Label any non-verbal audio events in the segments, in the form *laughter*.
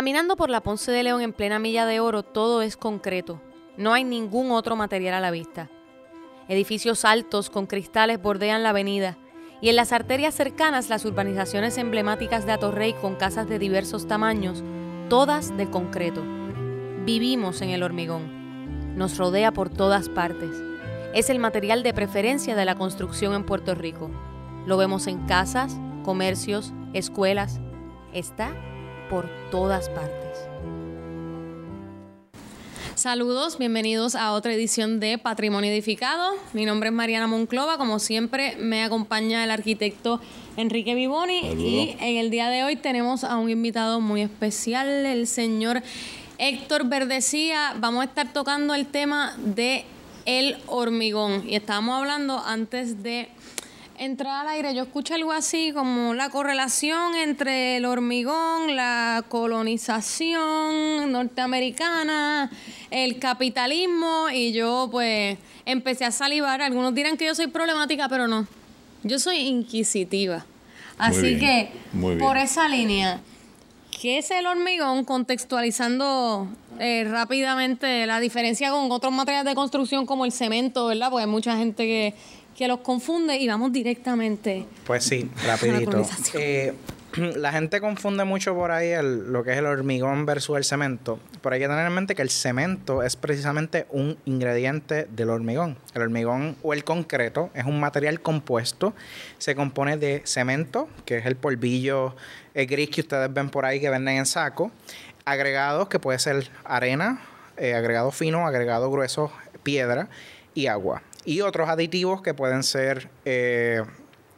Caminando por la Ponce de León en plena milla de oro, todo es concreto. No hay ningún otro material a la vista. Edificios altos con cristales bordean la avenida y en las arterias cercanas las urbanizaciones emblemáticas de Atorrey con casas de diversos tamaños, todas de concreto. Vivimos en el hormigón. Nos rodea por todas partes. Es el material de preferencia de la construcción en Puerto Rico. Lo vemos en casas, comercios, escuelas. Está por todas partes. Saludos, bienvenidos a otra edición de Patrimonio Edificado. Mi nombre es Mariana Monclova, como siempre me acompaña el arquitecto Enrique Vivoni y en el día de hoy tenemos a un invitado muy especial, el señor Héctor Verdecía. Vamos a estar tocando el tema de el hormigón y estábamos hablando antes de entrar al aire, yo escucho algo así como la correlación entre el hormigón, la colonización norteamericana, el capitalismo y yo pues empecé a salivar. Algunos dirán que yo soy problemática, pero no. Yo soy inquisitiva. Así que por esa línea, ¿qué es el hormigón? Contextualizando eh, rápidamente la diferencia con otros materiales de construcción como el cemento, ¿verdad? Porque hay mucha gente que que los confunde y vamos directamente. Pues sí, rapidito. Eh, *clears throat* la gente confunde mucho por ahí lo que es el hormigón versus el cemento, pero hay que tener en mente que el cemento es precisamente un ingrediente del hormigón. El hormigón o el concreto es un material compuesto, se compone de cemento, que es el polvillo gris que ustedes ven por ahí que venden en saco, agregados que puede ser arena, eh, agregado fino, agregado grueso, piedra y agua y otros aditivos que pueden ser eh,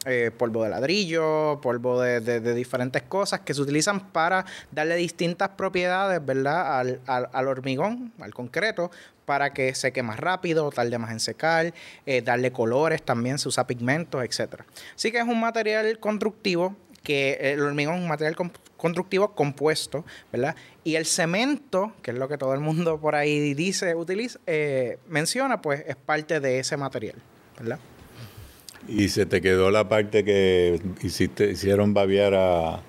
eh, polvo de ladrillo, polvo de, diferentes cosas que se utilizan para darle distintas propiedades, ¿verdad? Al, hormigón, al concreto, para que seque más rápido, tarde más en secar, eh, darle colores también, se usa pigmentos, etc. Así que es un material constructivo que el hormigón es un material constructivo compuesto, ¿verdad? Y el cemento, que es lo que todo el mundo por ahí dice, utiliza, eh, menciona, pues es parte de ese material, ¿verdad? Y se te quedó la parte que hiciste, hicieron babiar a,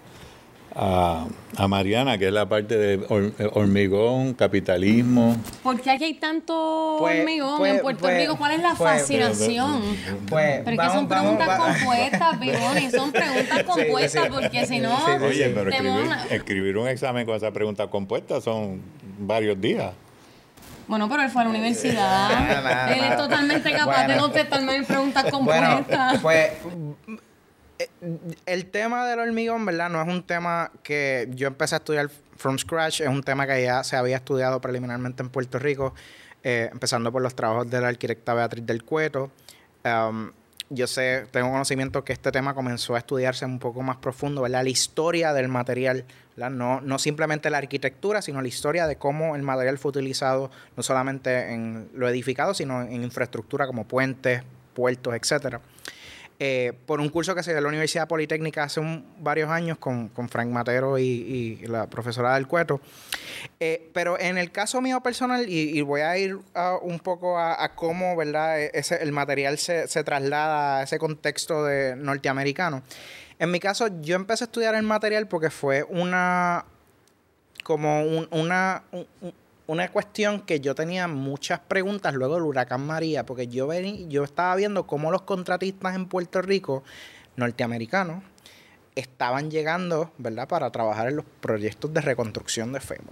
a, a, Mariana, que es la parte de hormigón, capitalismo. ¿Por qué aquí hay tanto pues, hormigón pues, en Puerto pues, Rico? ¿Cuál es la fascinación? Pues, pero es que son preguntas compuestas, *laughs* Bigoni, son preguntas compuestas, porque si no... Oye, pero escribir, un examen con esa pregunta compuesta son varios días. Bueno, pero él fue a la universidad. él es totalmente capaz de contestarme preguntas compuestas. pues eh, el tema del hormigón, ¿verdad? No es un tema que yo empecé a estudiar from scratch, es un tema que ya se había estudiado preliminarmente en Puerto Rico, eh, empezando por los trabajos de la arquitecta Beatriz del Cueto. Um, yo sé, tengo conocimiento que este tema comenzó a estudiarse un poco más profundo, ¿verdad? La historia del material, No, no simplemente la arquitectura, sino la historia de cómo el material fue utilizado no solamente en lo edificado, sino en infraestructura como puentes, puertos, etcétera. Eh, por un curso que se dio en la Universidad Politécnica hace varios años con, Frank Matero y, la profesora del Cueto. Eh, pero en el caso mío personal, y, voy a ir un poco a, cómo ¿verdad? E, ese, el material se, traslada a ese contexto de norteamericano. En mi caso, yo empecé a estudiar el material porque fue una como una, una cuestión que yo tenía muchas preguntas luego del huracán María, porque yo, yo estaba viendo cómo los contratistas en Puerto Rico, norteamericanos, estaban llegando, ¿verdad?, para trabajar en los proyectos de reconstrucción de FEMA.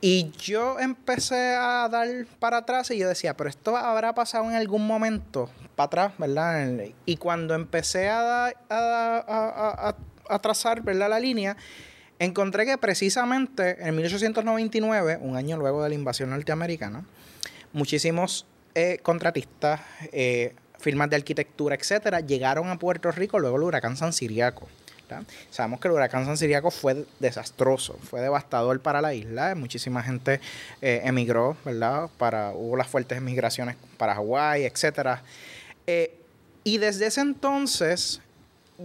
Y yo empecé a dar para atrás y yo decía, pero esto habrá pasado en algún momento para atrás, ¿verdad? Y cuando empecé a, a, a, a trazar, ¿verdad?, la línea, encontré que precisamente en 1899, un año luego de la invasión norteamericana, muchísimos eh, contratistas, eh, firmas de arquitectura, etcétera, llegaron a Puerto Rico luego del huracán San Siriaco. Sabemos que el huracán San Siriaco fue desastroso, fue devastador para la isla. Muchísima gente eh, emigró, ¿verdad? Para, hubo las fuertes migraciones para Hawái, etc. Eh, y desde ese entonces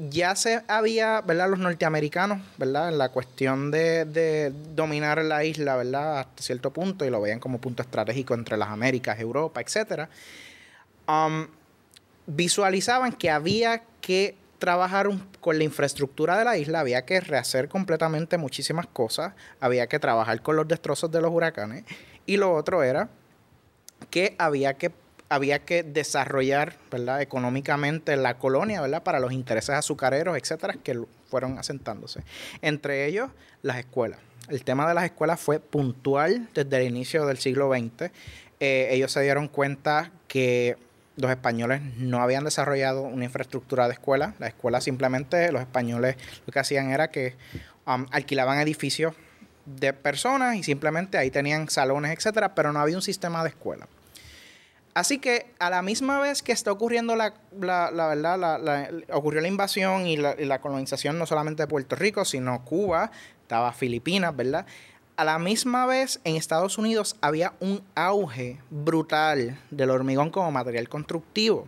ya se había, ¿verdad? Los norteamericanos, ¿verdad? En la cuestión de, dominar la isla, ¿verdad? Hasta cierto punto, y lo veían como punto estratégico entre las Américas, Europa, etc. Um, visualizaban que había que trabajar con la infraestructura de la isla, había que rehacer completamente muchísimas cosas, había que trabajar con los destrozos de los huracanes, y lo otro era que había que había que desarrollar, económicamente la colonia, ¿verdad? para los intereses azucareros, etcétera, que fueron asentándose. Entre ellos, las escuelas. El tema de las escuelas fue puntual desde el inicio del siglo XX. Eh, ellos se dieron cuenta que los españoles no habían desarrollado una infraestructura de escuela. La escuela simplemente, los españoles lo que hacían era que um, alquilaban edificios de personas y simplemente ahí tenían salones, etcétera, pero no había un sistema de escuela. Así que a la misma vez que está ocurriendo la, la, verdad, la, ocurrió la invasión y la, colonización no solamente de Puerto Rico, sino Cuba, estaba Filipinas, ¿verdad? a la misma vez en Estados Unidos había un auge brutal del hormigón como material constructivo.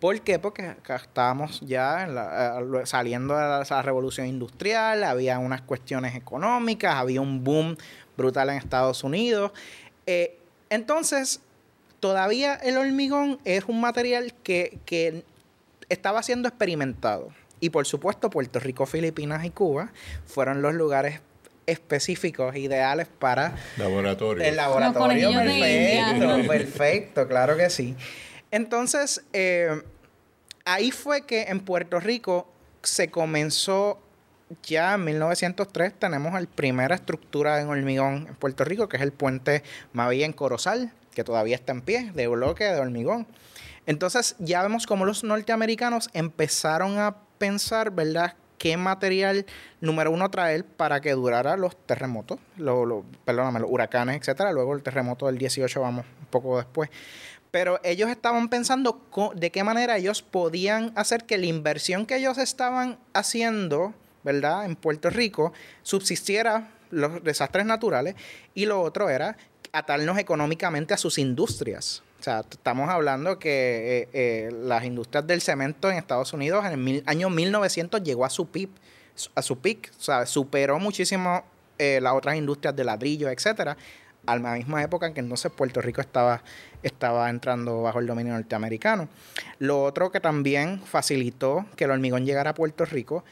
¿Por qué? Porque estábamos ya saliendo de la, revolución industrial, había unas cuestiones económicas, había un boom brutal en Estados Unidos. Eh, entonces, todavía el hormigón es un material que, que estaba siendo experimentado. Y por supuesto, Puerto Rico, Filipinas y Cuba fueron los lugares específicos, ideales para... Laboratorio. El laboratorio, perfecto, perfecto, claro que sí. Entonces, eh, ahí fue que en Puerto Rico se comenzó ya en 1903 tenemos la primera estructura en hormigón en Puerto Rico, que es el puente Mavilla en Corozal, que todavía está en pie, de bloque de hormigón. Entonces ya vemos cómo los norteamericanos empezaron a pensar, ¿verdad?, qué material, número uno, traer para que durara los terremotos, lo, perdóname, los huracanes, etcétera. Luego el terremoto del 18, vamos, un poco después. Pero ellos estaban pensando de qué manera ellos podían hacer que la inversión que ellos estaban haciendo, ¿verdad?, en Puerto Rico, subsistiera los desastres naturales. Y lo otro era atarnos económicamente a sus industrias. O sea, estamos hablando que eh, eh, las industrias del cemento en Estados Unidos en el año 1900 llegó a su PIB, a su pic, o sea, superó muchísimo eh, las otras industrias de ladrillo, etcétera, a la misma época en que entonces Puerto Rico estaba, estaba entrando bajo el dominio norteamericano. Lo otro que también facilitó que el hormigón llegara a Puerto Rico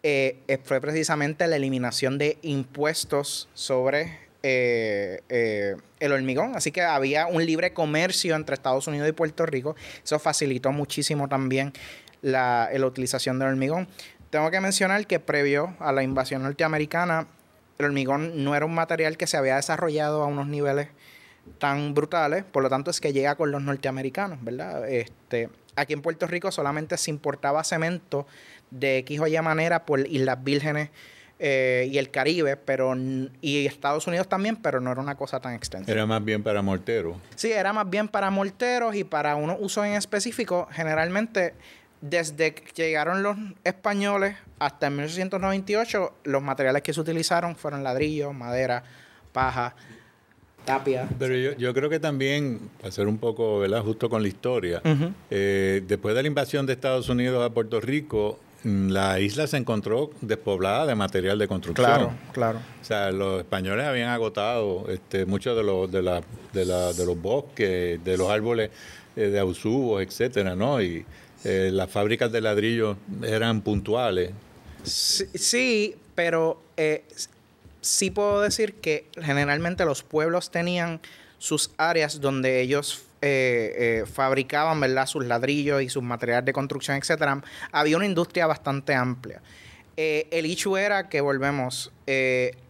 fue precisamente la eliminación de impuestos sobre eh, eh, el hormigón. Así que había un libre comercio entre Estados Unidos y Puerto Rico. Eso facilitó muchísimo también la, utilización del hormigón. Tengo que mencionar que previo a la invasión norteamericana, el hormigón no era un material que se había desarrollado a unos niveles tan brutales, por lo tanto es que llega con los norteamericanos, ¿verdad? Este, aquí en Puerto Rico solamente se importaba cemento de X o Y manera por Islas Vírgenes eh, y el Caribe, pero y Estados Unidos también, pero no era una cosa tan extensa. Era más bien para morteros. Sí, era más bien para morteros y para unos usos en específico. Generalmente, desde que llegaron los españoles hasta 1898, los materiales que se utilizaron fueron ladrillo, madera, paja, tapia. Pero yo, yo, creo que también, para ser un poco ¿verdad? justo con la historia, eh, después de la invasión de Estados Unidos a Puerto Rico, la isla se encontró despoblada de material de construcción. Claro, claro. O sea, los españoles habían agotado este, muchos de los, de, la, de, la, de los bosques, de los árboles eh, de ausubos, etcétera, ¿no? Y eh, las fábricas de ladrillo eran puntuales. Sí, pero eh, sí puedo decir que generalmente los pueblos tenían sus áreas donde ellos eh, eh, fabricaban ¿verdad? sus ladrillos y sus materiales de construcción, etcétera, había una industria bastante amplia. Eh, el hecho era que volvemos,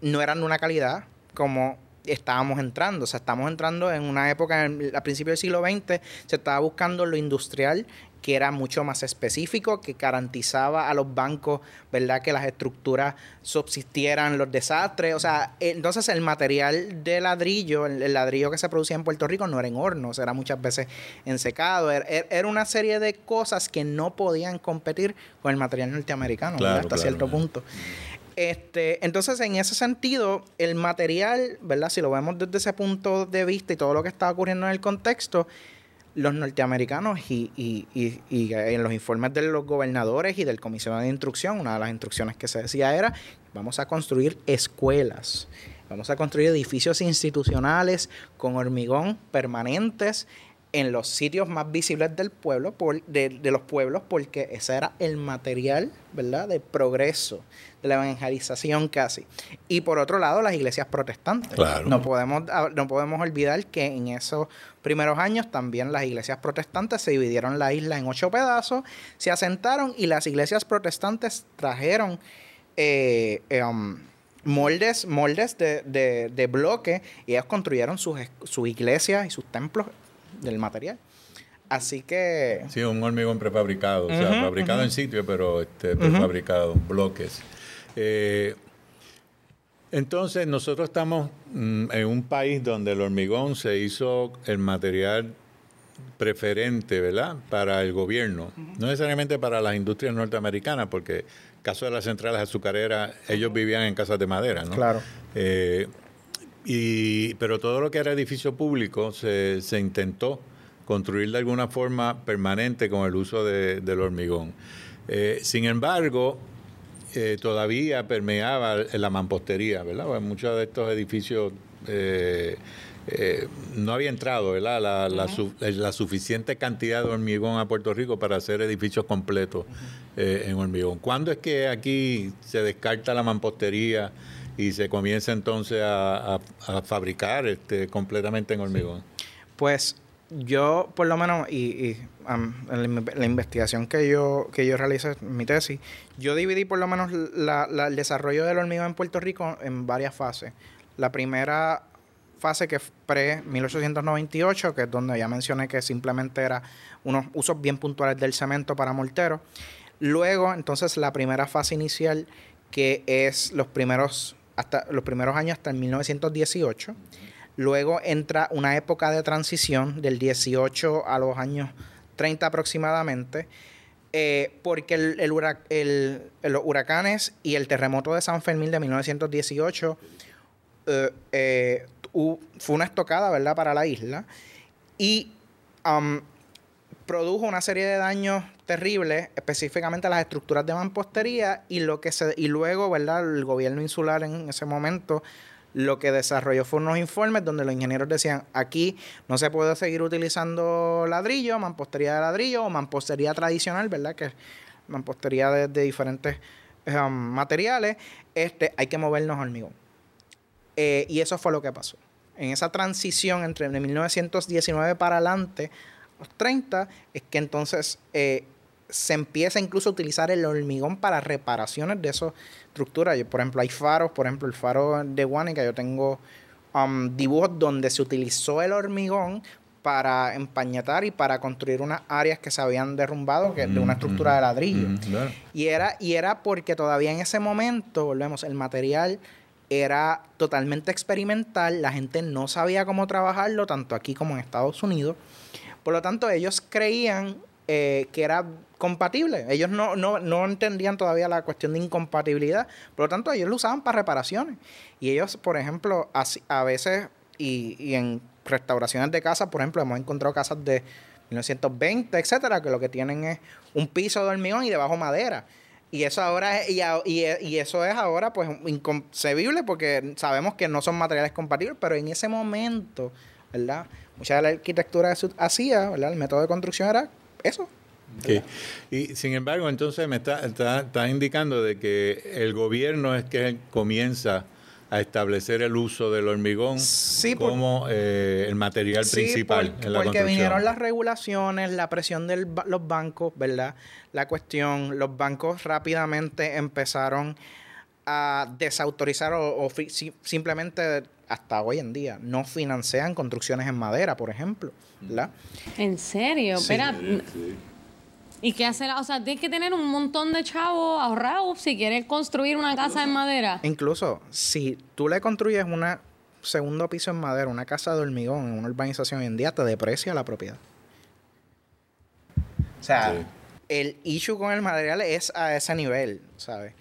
no eran de una calidad como estábamos entrando. O sea, estamos entrando en una época, a principios del siglo XX, se estaba buscando lo industrial que era mucho más específico, que garantizaba a los bancos, ¿verdad?, que las estructuras subsistieran los desastres. O sea, entonces el material de ladrillo, el, ladrillo que se producía en Puerto Rico no era en hornos, era muchas veces en secado. Er, er, era, una serie de cosas que no podían competir con el material norteamericano, hasta cierto punto. Este, entonces, en ese sentido, el material, ¿verdad? Si lo vemos desde ese punto de vista y todo lo que está ocurriendo en el contexto, los norteamericanos y, y, y, y, en los informes de los gobernadores y del comisionado de instrucción, una de las instrucciones que se decía era, vamos a construir escuelas, vamos a construir edificios institucionales con hormigón permanentes en los sitios más visibles del pueblo, por, de, de, los pueblos, porque ese era el material, ¿verdad?, de progreso, de la evangelización casi. Y por otro lado, las iglesias protestantes. No, podemos, ah, no podemos olvidar que en esos primeros años también las iglesias protestantes se dividieron la isla en ocho pedazos, se asentaron y las iglesias protestantes trajeron... Eh, eh, um, moldes, moldes de, de, de, bloque y ellos construyeron sus, sus iglesias y sus templos del material. Así que... Sí, un hormigón prefabricado, o sea, fabricado en sitio, pero este, prefabricado, bloques. Eh, entonces, nosotros estamos mm, en un país donde el hormigón se hizo el material preferente, ¿verdad?, para el gobierno, no necesariamente para las industrias norteamericanas, porque caso de las centrales azucareras, ellos vivían en casas de madera, ¿no? Claro. Eh, y, pero todo lo que era edificio público se, se intentó construir de alguna forma permanente con el uso de, del hormigón. Eh, sin embargo, eh, todavía permeaba la mampostería, ¿verdad? muchos de estos edificios eh, no había entrado ¿verdad? La, la, suficiente cantidad de hormigón a Puerto Rico para hacer edificios completos en hormigón. ¿Cuándo es que aquí se descarta la mampostería? Y se comienza entonces a, fabricar este, completamente en hormigón? Pues yo, por lo menos, y, en la, investigación que yo, que yo realicé, mi tesis, yo dividí por lo menos el desarrollo del hormigón en Puerto Rico en varias fases. La primera fase que es pre-1898, que es donde ya mencioné que simplemente era unos usos bien puntuales del cemento para morteros. Luego, entonces, la primera fase inicial, que es los primeros hasta los primeros años hasta el 1918. Luego entra una época de transición del 18 a los años 30 aproximadamente, eh, porque el, los huracanes y el terremoto de San Fermín de 1918 eh, eh, fue una estocada, ¿verdad?, para la isla. Y produjo una serie de daños terribles, específicamente las estructuras de mampostería y lo que se y luego, ¿verdad? El gobierno insular en ese momento lo que desarrolló fue unos informes donde los ingenieros decían, aquí no se puede seguir utilizando ladrillo, mampostería de ladrillo o mampostería tradicional, ¿verdad? Que mampostería de, diferentes um, materiales, este, hay que movernos hormigón. Eh, y eso fue lo que pasó. En esa transición entre 1919 para adelante, los 30, es que entonces eh, se empieza incluso a utilizar el hormigón para reparaciones de esas estructuras. Por ejemplo, hay faros, por ejemplo, el faro de Guanica, yo tengo um, dibujos donde se utilizó el hormigón para empañetar y para construir unas áreas que se habían derrumbado que, de una estructura de ladrillo. y, era, y era porque todavía en ese momento, volvemos, el material era totalmente experimental, la gente no sabía cómo trabajarlo, tanto aquí como en Estados Unidos. Por lo tanto, ellos creían eh, que era compatible. Ellos no, no, no, entendían todavía la cuestión de incompatibilidad. Por lo tanto, ellos lo usaban para reparaciones. Y ellos, por ejemplo, a veces, y, y en restauraciones de casas, por ejemplo, hemos encontrado casas de 1920, etcétera, que lo que tienen es un piso de hormigón y debajo madera. Y eso ahora es, y, y, eso es ahora pues inconcebible porque sabemos que no son materiales compatibles, pero en ese momento, ¿verdad? Mucha de la arquitectura hacía, ¿verdad? El método de construcción era eso. Y sin embargo, entonces me está, está, indicando de que el gobierno es que comienza a establecer el uso del hormigón como eh, el material principal en la porque vinieron las regulaciones, la presión de los bancos, ¿verdad? La cuestión, los bancos rápidamente empezaron a desautorizar o, simplemente hasta hoy en día no financian construcciones en madera, por ejemplo, ¿verdad? ¿En serio? Sí. Espera, ¿y qué hace la- O sea, tienes que tener un montón de chavos ahorrados si quieres construir una casa en madera. Incluso si tú le construyes un segundo piso en madera, una casa de hormigón en una urbanización hoy en día, te deprecia la propiedad. O sea, Sí. el issue con el material es a ese nivel, ¿sabes?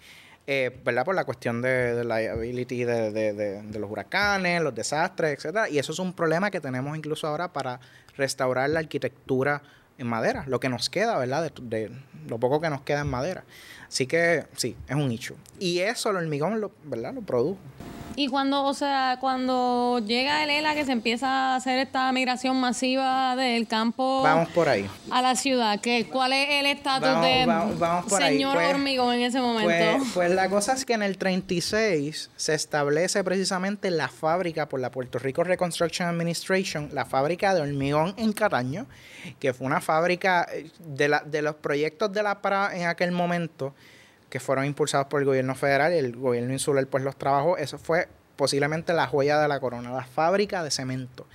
Eh, ¿Verdad? Por la cuestión de, de liability de, de- de- los huracanes, los desastres, etcétera. Y eso es un problema que tenemos incluso ahora para restaurar la arquitectura en madera, lo que nos queda, ¿verdad? De lo poco que nos queda en madera. Así que sí, es un issue. Y eso el hormigón, lo, ¿verdad? Lo produjo. Y cuando, o sea, cuando llega el ELA que se empieza a hacer esta migración masiva del campo Vamos por ahí. a la ciudad, ¿qué, ¿cuál es el estatus de vamos- vamos señor Pues- hormigón en ese momento? Pues, pues la cosa es que en el 36 se establece precisamente la fábrica por la Puerto Rico Reconstruction Administration, la fábrica de hormigón en Cataño, que fue una fábrica eh, de, la, de los proyectos de la PRA en aquel momento que fueron impulsados por el gobierno federal y el gobierno insular pues los trabajó, eso fue posiblemente la joya de la corona, la fábrica de cemento.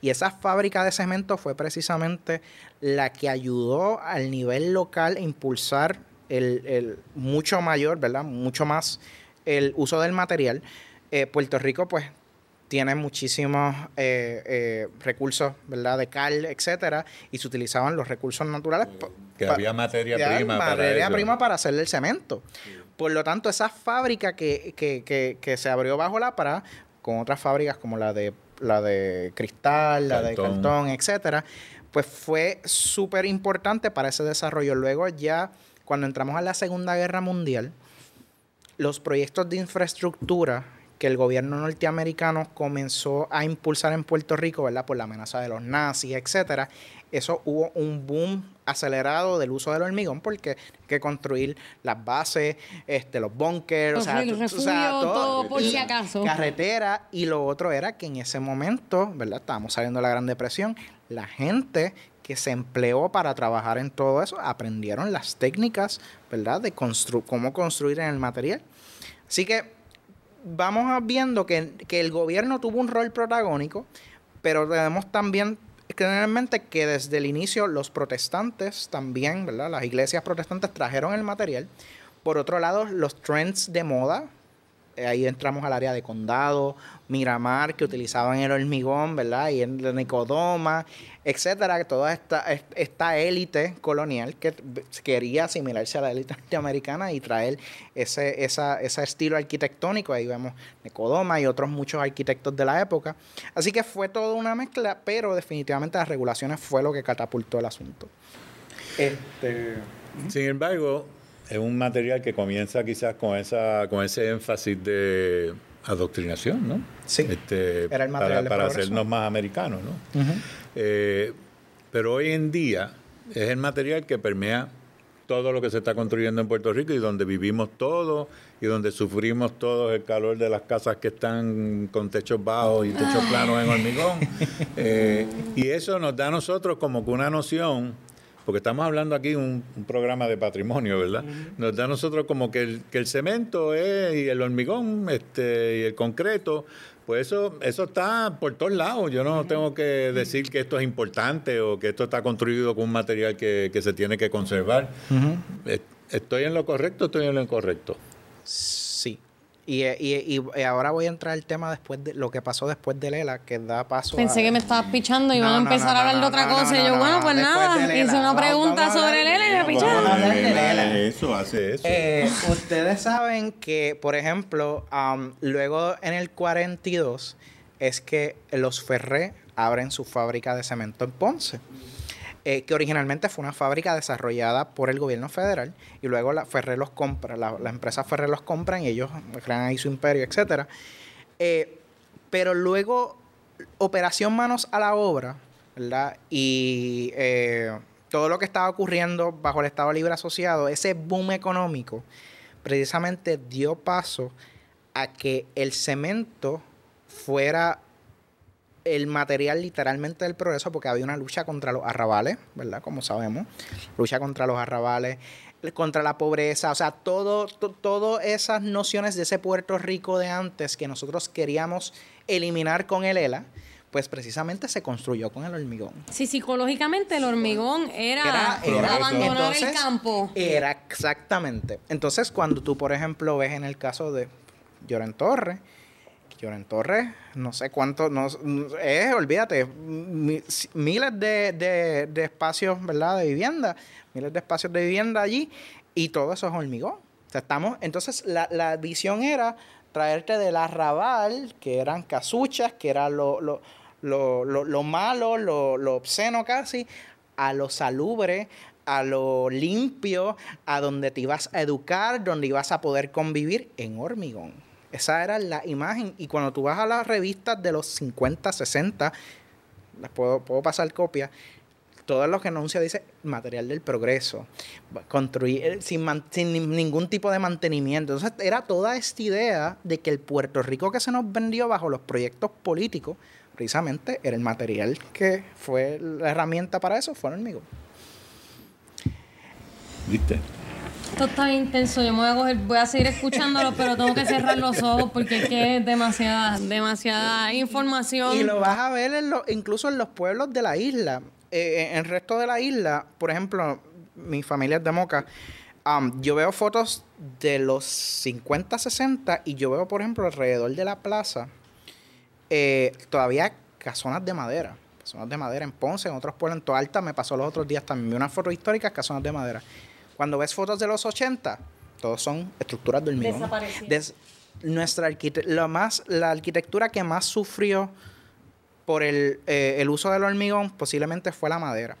Y esa fábrica de cemento fue precisamente la que ayudó al nivel local a impulsar el, el mucho mayor, ¿verdad? Mucho más el uso del material. Eh, Puerto Rico, pues, tiene muchísimos eh, eh, recursos, ¿verdad? De cal, etcétera, y se utilizaban los recursos naturales. Que había materia prima para materia eso. prima para hacerle el cemento. Por lo tanto, esa fábrica que, que, que, que se abrió bajo la PRA, con otras fábricas como la de la de cristal, la de cartón, etcétera, pues fue súper importante para ese desarrollo. Luego ya, cuando entramos a la Segunda Guerra Mundial, los proyectos de infraestructura que el gobierno norteamericano comenzó a impulsar en Puerto Rico, ¿verdad? Por la amenaza de los nazis, etcétera. Eso hubo un boom acelerado del uso del hormigón porque hay que construir las bases, este, los bunkers, o sea, todo por si acaso. Carretera y lo otro era que en ese momento, ¿verdad? Estábamos saliendo de la Gran Depresión, la gente que se empleó para trabajar en todo eso aprendieron las técnicas, ¿verdad? De constru cómo construir en el material. Así que vamos viendo que, que el gobierno tuvo un rol protagónico, pero debemos también tener en mente que desde el inicio los protestantes también, ¿verdad? Las iglesias protestantes trajeron el material. Por otro lado, los trends de moda, ahí entramos al área de condado, Miramar, que utilizaban el hormigón, ¿verdad? Y el Nicodoma, etcétera, toda esta, est- esta élite colonial que quería asimilarse a la élite norteamericana y traer ese, esa, ese estilo arquitectónico. Ahí vemos Nicodoma y otros muchos arquitectos de la época. Así que fue toda una mezcla, pero definitivamente las regulaciones fue lo que catapultó el asunto. Este. Sin embargo, es un material que comienza quizás con esa con ese énfasis de adoctrinación, ¿no? Sí, Este, era el material para, hacernos más americanos, ¿no? Eh, pero hoy en día es el material que permea todo lo que se está construyendo en Puerto Rico y donde vivimos todos y donde sufrimos todos el calor de las casas que están con techos bajos y techos planos en hormigón. Eh, y eso nos da a nosotros como que una noción, porque estamos hablando aquí de un, un programa de patrimonio, ¿verdad? Nos da a nosotros como que el, que el cemento es, y el hormigón este, y el concreto, pues eso, eso está por todos lados. Yo no tengo que decir que esto es importante o que esto está construido con un material que, que se tiene que conservar. ¿Estoy en lo correcto o estoy en lo incorrecto? Sí. Y, eh, y, y ahora voy a entrar al tema después de lo que pasó después de Lela, que da paso Pensé a... que me estabas pichando y No, iban a empezar no, a hablar de otra no, cosa. no, y yo, no, bueno, no, pues nada. Hice una pregunta sobre Lela y me picharon. Eso, hace eso. Eh, ustedes saben que, por ejemplo, am, luego en el 42 es que los Ferré abren su fábrica de cemento en Ponce, eh, que originalmente fue una fábrica desarrollada por el gobierno federal y luego la Ferré los compra, la, empresa Ferré los compran y ellos crean ahí su imperio, etcétera. Eh, pero luego, Operación Manos a la Obra, ¿verdad? Y eh, todo lo que estaba ocurriendo bajo el Estado Libre Asociado, ese boom económico, precisamente dio paso a que el cemento fuera el material literalmente del progreso porque había una lucha contra los arrabales, ¿verdad? Como sabemos, lucha contra los arrabales, contra la pobreza, o sea, todo, todas esas nociones de ese Puerto Rico de antes que nosotros queríamos eliminar con el ELA, pues precisamente se construyó con el hormigón. Sí, psicológicamente el hormigón era, abandonar el campo. Era exactamente. Entonces, cuando tú, por ejemplo, ves en el caso de Lloren Torres, Lloren Torres, no sé cuánto, no, es, olvídate, miles de, de, espacios, ¿verdad? De vivienda, miles de espacios de vivienda allí, y todo eso es hormigón. O sea, estamos, entonces la, la visión era traerte del arrabal, que eran casuchas, que era lo, lo, lo, lo malo, lo, obsceno casi, a lo salubre, a lo limpio, a donde te ibas a educar, donde ibas a poder convivir en hormigón. Esa era la imagen. Y cuando tú vas a las revistas de los 50, 60, las puedo, puedo pasar copia, todo lo que anuncia dice material del progreso, construir eh, sin, sin, ningún tipo de mantenimiento. Entonces era toda esta idea de que el Puerto Rico que se nos vendió bajo los proyectos políticos, precisamente era el material que fue la herramienta para eso, fue el hormigón. ¿Viste? Esto está intenso. Yo me voy a coger, voy a seguir escuchándolo, pero tengo que cerrar los ojos porque es que es demasiada, demasiada información. Y lo vas a ver en incluso en los pueblos de la isla. Eh, en el resto de la isla, por ejemplo, mi familia es de Moca. yo veo fotos de los 50, 60 y yo veo, por ejemplo, alrededor de la plaza eh, todavía casonas de madera. Casonas de madera en Ponce, en otros pueblos, en Toalta, me pasó los otros días también. Vi unas fotos históricas, casonas de madera. Cuando ves fotos de los 80, todos son estructuras de hormigón. nuestra lo más, la arquitectura que más sufrió por el, eh, el uso del hormigón posiblemente fue la madera.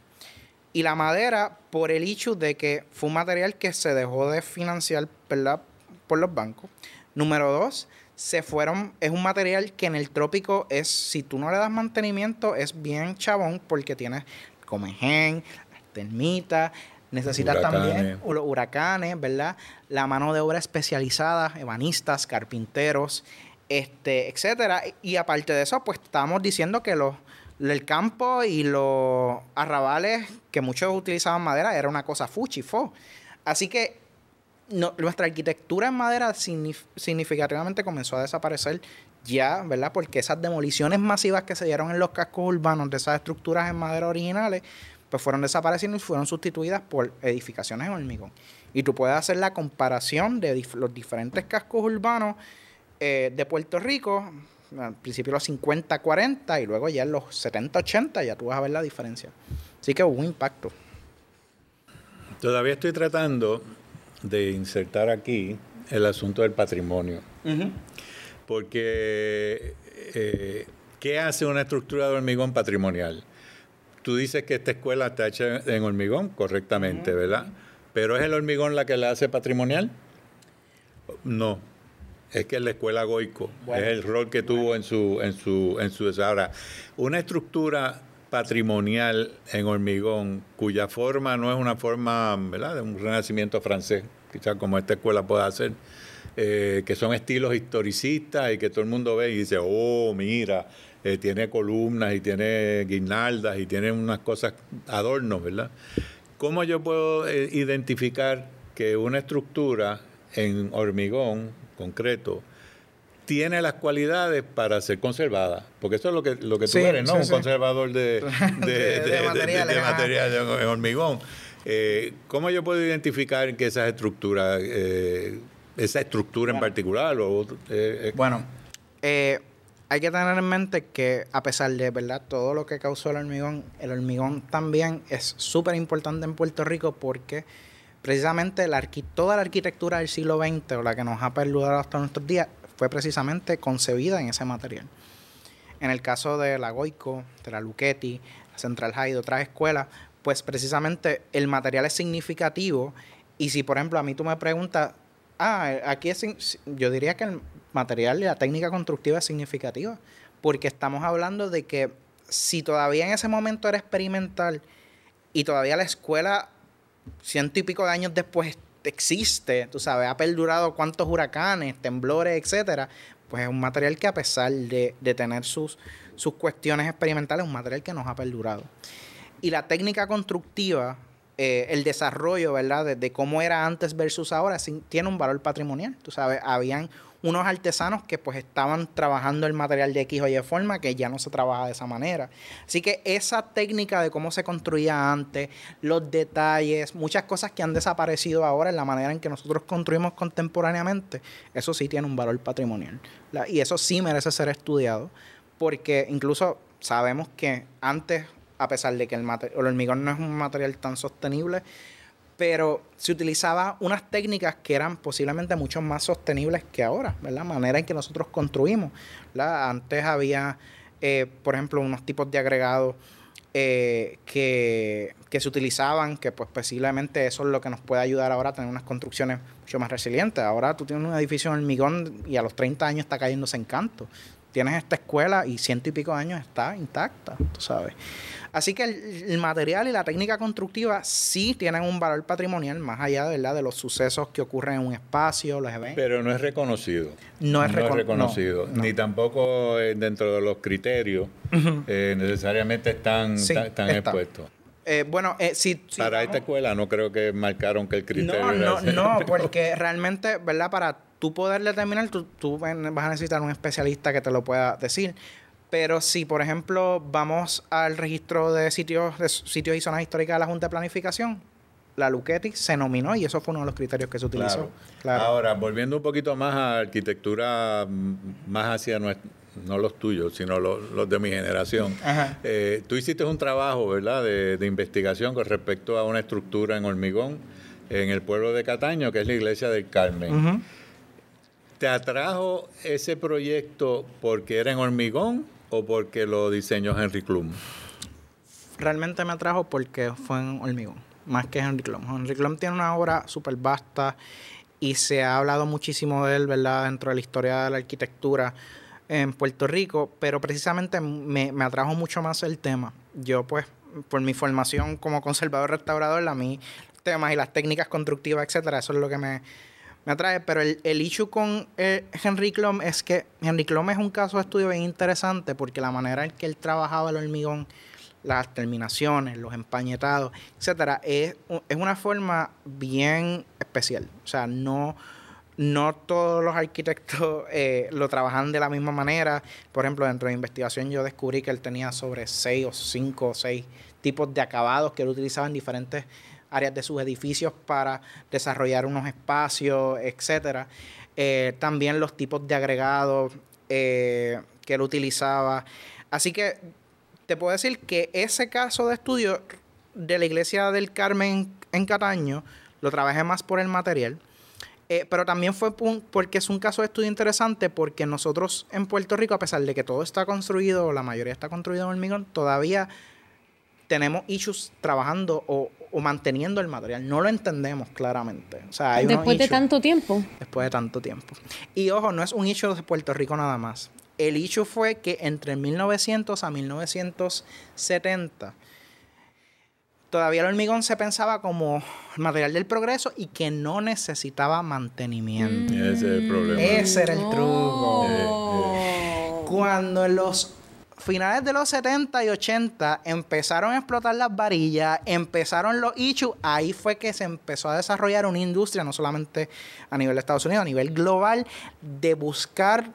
Y la madera por el hecho de que fue un material que se dejó de financiar ¿verdad? por los bancos. Número dos, se fueron, es un material que en el trópico es, si tú no le das mantenimiento, es bien chabón porque tienes comején, termitas, necesitas también los huracanes, ¿verdad? La mano de obra especializada, ebanistas, carpinteros, este, etcétera. Y aparte de eso, pues estábamos diciendo que los el campo y los arrabales que muchos utilizaban madera era una cosa fuchi, fo. Así que nuestra arquitectura en madera significativamente comenzó a desaparecer ya, ¿verdad? Porque esas demoliciones masivas que se dieron en los cascos urbanos de esas estructuras en madera originales, pues fueron desapareciendo y fueron sustituidas por edificaciones en hormigón. Y tú puedes hacer la comparación de los diferentes cascos urbanos eh, de Puerto Rico, al principio los 50, 40 y luego ya en los 70, 80 ya tú vas a ver la diferencia. Así que hubo un impacto. Todavía estoy tratando de insertar aquí el asunto del patrimonio. Porque, eh, ¿qué hace una estructura de hormigón patrimonial? Tú dices que esta escuela está hecha en hormigón, correctamente, ¿verdad? Pero ¿es el hormigón la que la hace patrimonial? No. Es que es la escuela Goico. es el rol que tuvo en su, en su, en su ahora. Una estructura patrimonial en hormigón, cuya forma no es una forma ¿verdad? de un renacimiento francés, quizás como esta escuela pueda hacer, eh, que son estilos historicistas y que todo el mundo ve y dice, oh, mira, eh, tiene columnas y tiene guirnaldas y tiene unas cosas, adornos, ¿verdad? ¿Cómo yo puedo eh, identificar que una estructura en hormigón concreto tiene las cualidades para ser conservada. Porque eso es lo que, lo que tú eres, ¿no? Un conservador de, *laughs* de, material, en hormigón. Eh, ¿Cómo yo puedo identificar que esas estructuras, eh, esa estructura en particular? O, eh, bueno, hay que tener en mente que a pesar de verdad todo lo que causó el hormigón, el hormigón también es súper importante en Puerto Rico porque precisamente la, toda la arquitectura del siglo XX o la que nos ha perdurado hasta nuestros días fue precisamente concebida en ese material. En el caso de la Goico, de la Luchetti, la Central High de otras escuelas, pues precisamente el material es significativo y si por ejemplo a mí tú me preguntas, ah, aquí es, yo diría que el material y la técnica constructiva es significativa, porque estamos hablando de que si todavía en ese momento era experimental y todavía la escuela ciento y pico de años después existe, tú sabes, ha perdurado cuántos huracanes, temblores, etcétera, pues es un material que a pesar de, tener sus, sus cuestiones experimentales, es un material que nos ha perdurado. Y la técnica constructiva eh, el desarrollo, ¿verdad? De, de, cómo era antes versus ahora, tiene un valor patrimonial. Tú sabes, habían unos artesanos que pues estaban trabajando el material de X o Y forma que ya no se trabaja de esa manera. Así que esa técnica de cómo se construía antes, los detalles, muchas cosas que han desaparecido ahora en la manera en que nosotros construimos contemporáneamente, eso sí tiene un valor patrimonial. Y eso sí merece ser estudiado, porque incluso sabemos que antes, a pesar de que el, el hormigón no es un material tan sostenible, pero se utilizaba unas técnicas que eran posiblemente mucho más sostenibles que ahora, ¿verdad? La manera en que nosotros construimos. Antes había, eh, por ejemplo, unos tipos de agregados eh, que, que, se utilizaban, que pues posiblemente eso es lo que nos puede ayudar ahora a tener unas construcciones mucho más resilientes. Ahora tú tienes un edificio en hormigón y a los 30 años está cayéndose en canto. Tienes esta escuela y ciento y pico de años está intacta, tú sabes. Así que el, material y la técnica constructiva sí tienen un valor patrimonial más allá ¿verdad? de los sucesos que ocurren en un espacio, los eventos. Pero no es reconocido. No es, reconocido. Ni tampoco eh, dentro de los criterios eh, necesariamente están, expuestos. Eh, bueno, si, Para esta escuela no creo que marcaron que el criterio no, no, no, *laughs* porque realmente, ¿verdad? Para tú poder determinar, tú, tú vas a necesitar un especialista que te lo pueda decir. Pero si, por ejemplo, vamos al registro de sitios, de sitios y zonas históricas de la Junta de Planificación, la Luquetti se nominó y eso fue uno de los criterios que se utilizó. Ahora, volviendo un poquito más a arquitectura, mm, más hacia nuestro, no los tuyos, sino los, de mi generación. Eh, tú hiciste un trabajo, ¿verdad?, de, investigación con respecto a una estructura en hormigón en el pueblo de Cataño, que es la iglesia del Carmen. ¿Te atrajo ese proyecto porque era en hormigón o porque lo diseñó Henry Klum? Realmente me atrajo porque fue en hormigón, más que Henry Klum. Henry Klum tiene una obra súper vasta y se ha hablado muchísimo de él, ¿verdad?, dentro de la historia de la arquitectura en Puerto Rico, pero precisamente me, me atrajo mucho más el tema. Yo, pues, por mi formación como conservador restaurador, a mí temas y las técnicas constructivas, etcétera, eso es lo que me, me atrae. Pero el, el issue con eh, Henry Klum es que Henry Klum es un caso de estudio bien interesante porque la manera en que él trabajaba el hormigón, las terminaciones, los empañetados, etcétera, es, es una forma bien especial. O sea, no no todos los arquitectos eh, lo trabajan de la misma manera. Por ejemplo, dentro de investigación yo descubrí que él tenía sobre seis o cinco o seis tipos de acabados que él utilizaba en diferentes áreas de sus edificios para desarrollar unos espacios, etcétera. Eh, también los tipos de agregados eh, que él utilizaba. Así que te puedo decir que ese caso de estudio de la iglesia del Carmen en Cataño lo trabajé más por el material. Eh, pero también fue porque es un caso de estudio interesante porque nosotros en Puerto Rico, a pesar de que todo está construido, la mayoría está construido en hormigón, todavía tenemos issues trabajando o, manteniendo el material. No lo entendemos claramente. O sea, Después de tanto tiempo. Después de tanto tiempo. Y ojo, no es un issue de Puerto Rico nada más. El issue fue que entre 1900 a 1970 todavía el hormigón se pensaba como material del progreso y que no necesitaba mantenimiento. Ese es el problema. Ese era el truco. Eh, eh. Cuando en los finales de los 70 y 80 empezaron a explotar las varillas, empezaron los issues, ahí fue que se empezó a desarrollar una industria, no solamente a nivel de Estados Unidos, a nivel global, de buscar,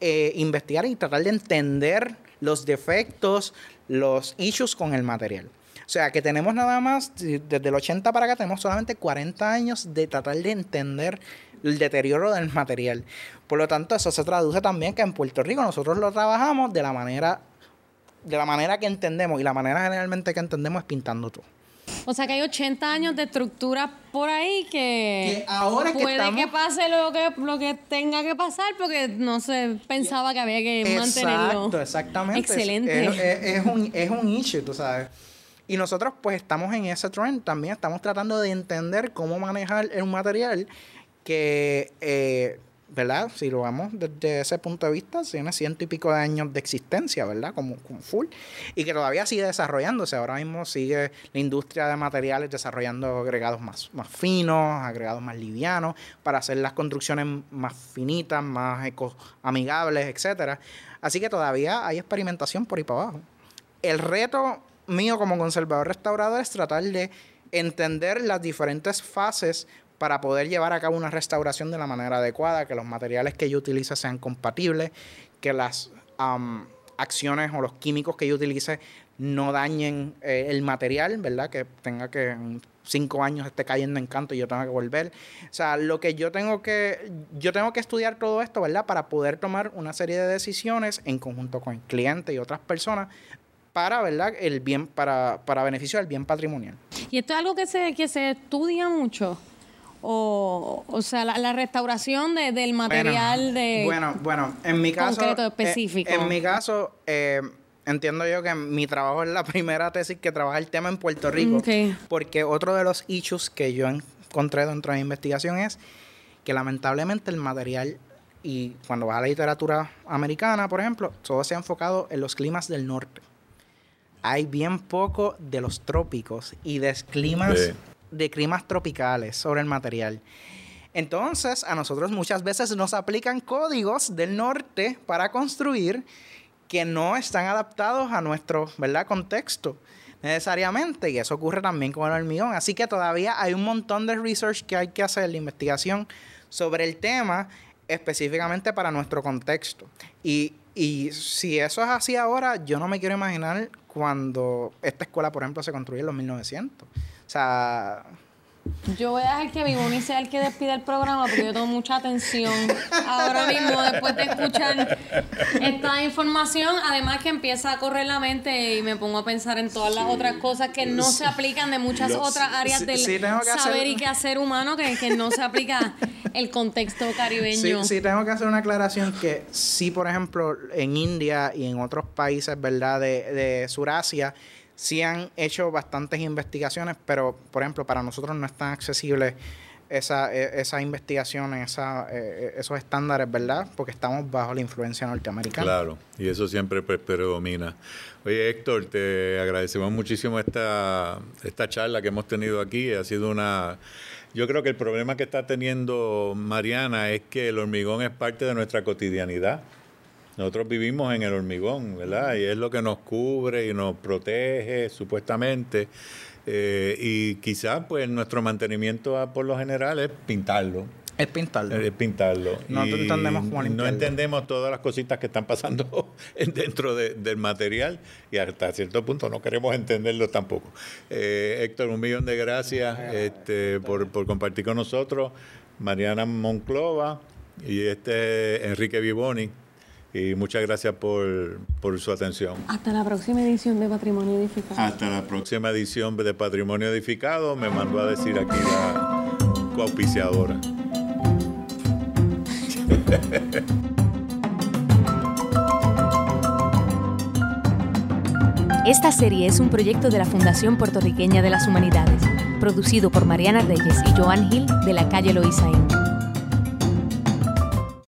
eh, investigar y tratar de entender los defectos, los issues con el material. O sea, que tenemos nada más, desde el 80 para acá, tenemos solamente 40 años de tratar de entender el deterioro del material. Por lo tanto, eso se traduce también que en Puerto Rico nosotros lo trabajamos de la manera de la manera que entendemos y la manera generalmente que entendemos es pintando todo. O sea que hay 80 años de estructura por ahí que, ahora puede que, pase lo que, lo que tenga que pasar porque no se pensaba que había que mantenerlo. Exacto, exactamente. Excelente. Es, un, es un issue, tú sabes. Y nosotros pues estamos en ese trend también, estamos tratando de entender cómo manejar un material que, eh, ¿verdad? Si lo vamos desde ese punto de vista, tiene ciento y pico de años de existencia, ¿verdad? Como, full. Y que todavía sigue desarrollándose. Ahora mismo sigue la industria de materiales desarrollando agregados más, más finos, agregados más livianos, para hacer las construcciones más finitas, más ecoamigables, etcétera. Así que todavía hay experimentación por ahí para abajo. El reto mío como conservador restaurador es tratar de entender las diferentes fases para poder llevar a cabo una restauración de la manera adecuada, que los materiales que yo utilice sean compatibles, que las acciones o los químicos que yo utilice no dañen eh, el material, ¿verdad? Que tenga que en cinco años esté cayendo en canto y yo tenga que volver. O sea, lo que yo tengo que, yo tengo que estudiar todo esto, ¿verdad? Para poder tomar una serie de decisiones en conjunto con el cliente y otras personas para, ¿verdad? El bien, para, para beneficio del bien patrimonial. Y esto es algo que se, que se estudia mucho. O, o sea, la, restauración de, del material de. Bueno, bueno, en mi caso. Concreto, específico. en mi caso, eh, entiendo yo que mi trabajo es la *laughs* primera tesis que trabaja el tema en Puerto Rico. Porque otro de los issues que yo encontré dentro de la investigación es que lamentablemente el material, y cuando vas a la literatura americana, por ejemplo, todo se ha enfocado en los climas del norte. Hay bien poco de los trópicos y de climas, de climas tropicales sobre el material. Entonces, a nosotros muchas veces nos aplican códigos del norte para construir que no están adaptados a nuestro ¿verdad? contexto necesariamente y eso ocurre también con el hormigón. Así que todavía hay un montón de research que hay que hacer, la investigación sobre el tema específicamente para nuestro contexto. Y, y si eso es así ahora, yo no me quiero imaginar cuando esta escuela, por ejemplo, se construyó en los 1900. O sea, yo voy a dejar que Bibuni sea el que despida el programa porque yo tengo mucha atención ahora mismo después de escuchar esta información. Además que empieza a correr la mente y me pongo a pensar en todas las otras cosas que no se aplican de muchas otras áreas del saber y qué hacer humano que, que no se aplica el contexto caribeño. Sí, sí, tengo que hacer una aclaración que sí, por ejemplo, en India y en otros países, ¿verdad? De, de Surasia sí han hecho bastantes investigaciones, pero por ejemplo para nosotros no es tan accesible esa, e, esa investigación, esa, e, e, esos estándares, ¿verdad? Porque estamos bajo la influencia norteamericana. Claro, y eso siempre pues, predomina. Oye, Héctor, te agradecemos muchísimo esta, esta charla que hemos tenido aquí. Ha sido una... Yo creo que el problema que está teniendo Mariana es que el hormigón es parte de nuestra cotidianidad. Nosotros vivimos en el hormigón, ¿verdad? Y es lo que nos cubre y nos protege, supuestamente. Eh, y quizás, pues, nuestro mantenimiento por lo general es pintarlo. Es pintarlo. Es pintarlo. No entendemos cómo No entendemos todas las cositas que están pasando *laughs* dentro del material y hasta cierto punto no queremos entenderlo tampoco. Eh, Héctor, un millón de gracias este, por, por compartir con nosotros. Mariana Monclova y este Enrique Vivoni y muchas gracias por, su atención. Hasta la próxima edición de Patrimonio Edificado. Hasta la próxima edición de Patrimonio Edificado, me mandó a decir aquí la coauspiciadora. *laughs* Esta serie es un proyecto de la Fundación Puertorriqueña de las Humanidades, producido por Mariana Reyes y Joan Gil de la calle Loisaín.